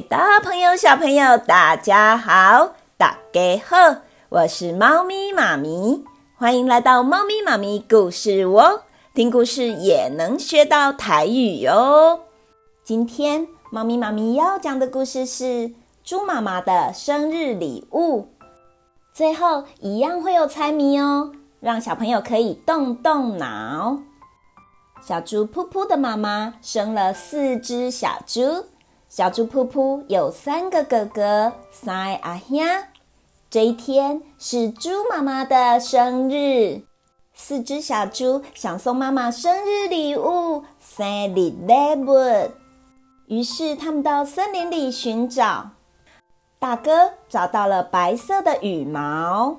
大朋友小朋友，大家好，大家好，我是猫咪妈咪，欢迎来到猫咪妈咪故事窝，听故事也能学到台语哟。今天猫咪妈咪要讲的故事是猪妈妈的生日礼物，最后一样会有猜谜哦，让小朋友可以动动脑。小猪噗噗的妈妈生了四只小猪。小猪噗噗有三个哥哥，三阿兄。这一天是猪妈妈的生日，四只小猪想送妈妈生日礼物，生日礼物。于是他们到森林里寻找。大哥找到了白色的羽毛，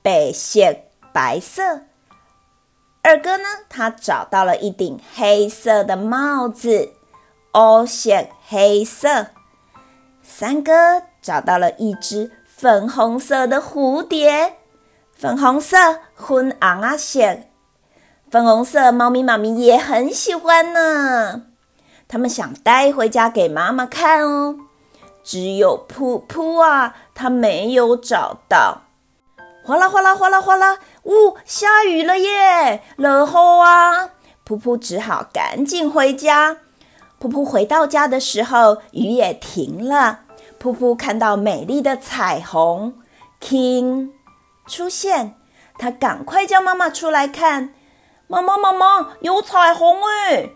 白色白色。二哥呢，他找到了一顶黑色的帽子。黑色，黑色。三哥找到了一只粉红色的蝴蝶，粉红色，昏昂啊色，粉红色，猫咪妈咪也很喜欢呢。他们想带回家给妈妈看哦。只有噗噗啊，他没有找到。哗啦哗啦哗啦哗啦，呜，下雨了耶！落雨啊！噗噗只好赶紧回家。噗噗回到家的时候，雨也停了。噗噗看到美丽的彩虹，King 出现，他赶快叫妈妈出来看。妈妈妈妈，有彩虹哎！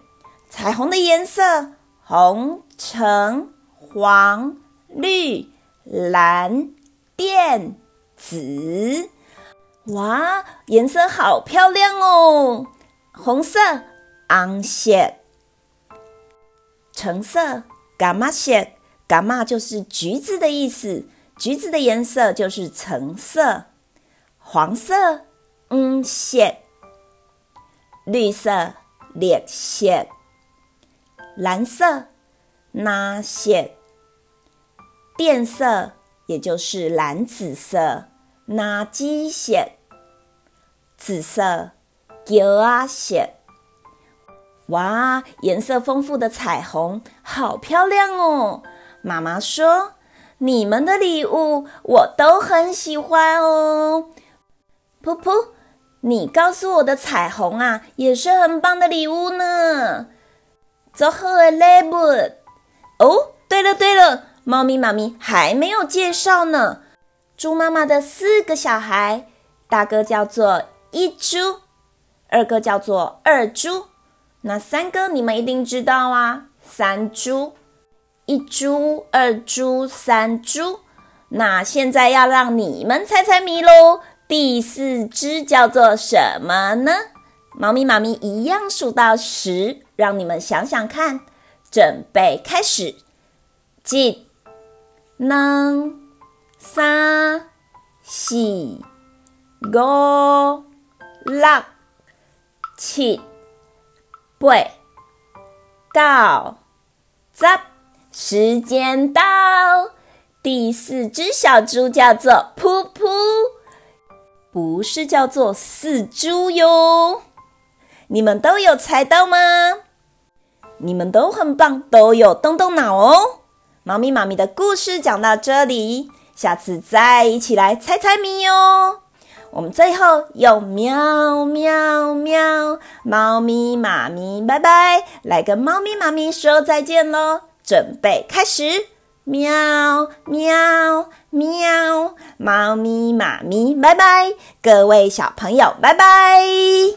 彩虹的颜色：红、橙、黄、绿、蓝、靛、紫。哇，颜色好漂亮哦！红色，红色。橙色，柑仔色，柑仔就是橘子的意思，橘子的颜色就是橙色。黄色，黄色。绿色，绿色。蓝色，蓝色。靛色，也就是蓝紫色，蓝紫色。紫色，橘仔色。哇，颜色丰富的彩虹，好漂亮哦！妈妈说：“你们的礼物我都很喜欢哦。”噗噗，你告诉我的彩虹啊，也是很棒的礼物呢。做好的礼物哦。对了对了，猫咪妈咪还没有介绍呢。猪妈妈的四个小孩，大哥叫做一猪，二哥叫做二猪。那三个你们一定知道啊，三猪，一猪、二猪、三猪。那现在要让你们猜猜谜喽，第四只叫做什么呢？猫咪妈咪一样数到十，让你们想想看。准备开始，一、二、三、四、五、六、七。八、九、十，时间到！第四只小猪叫做噗噗，不是叫做四猪哟。你们都有猜到吗？你们都很棒，都有动动脑哦。猫咪妈咪的故事讲到这里，下次再一起来猜猜谜哟。我们最后用喵喵喵，猫咪妈咪拜拜，来跟猫咪妈咪说再见喽！准备开始，喵喵喵，猫咪妈咪拜拜，各位小朋友拜拜。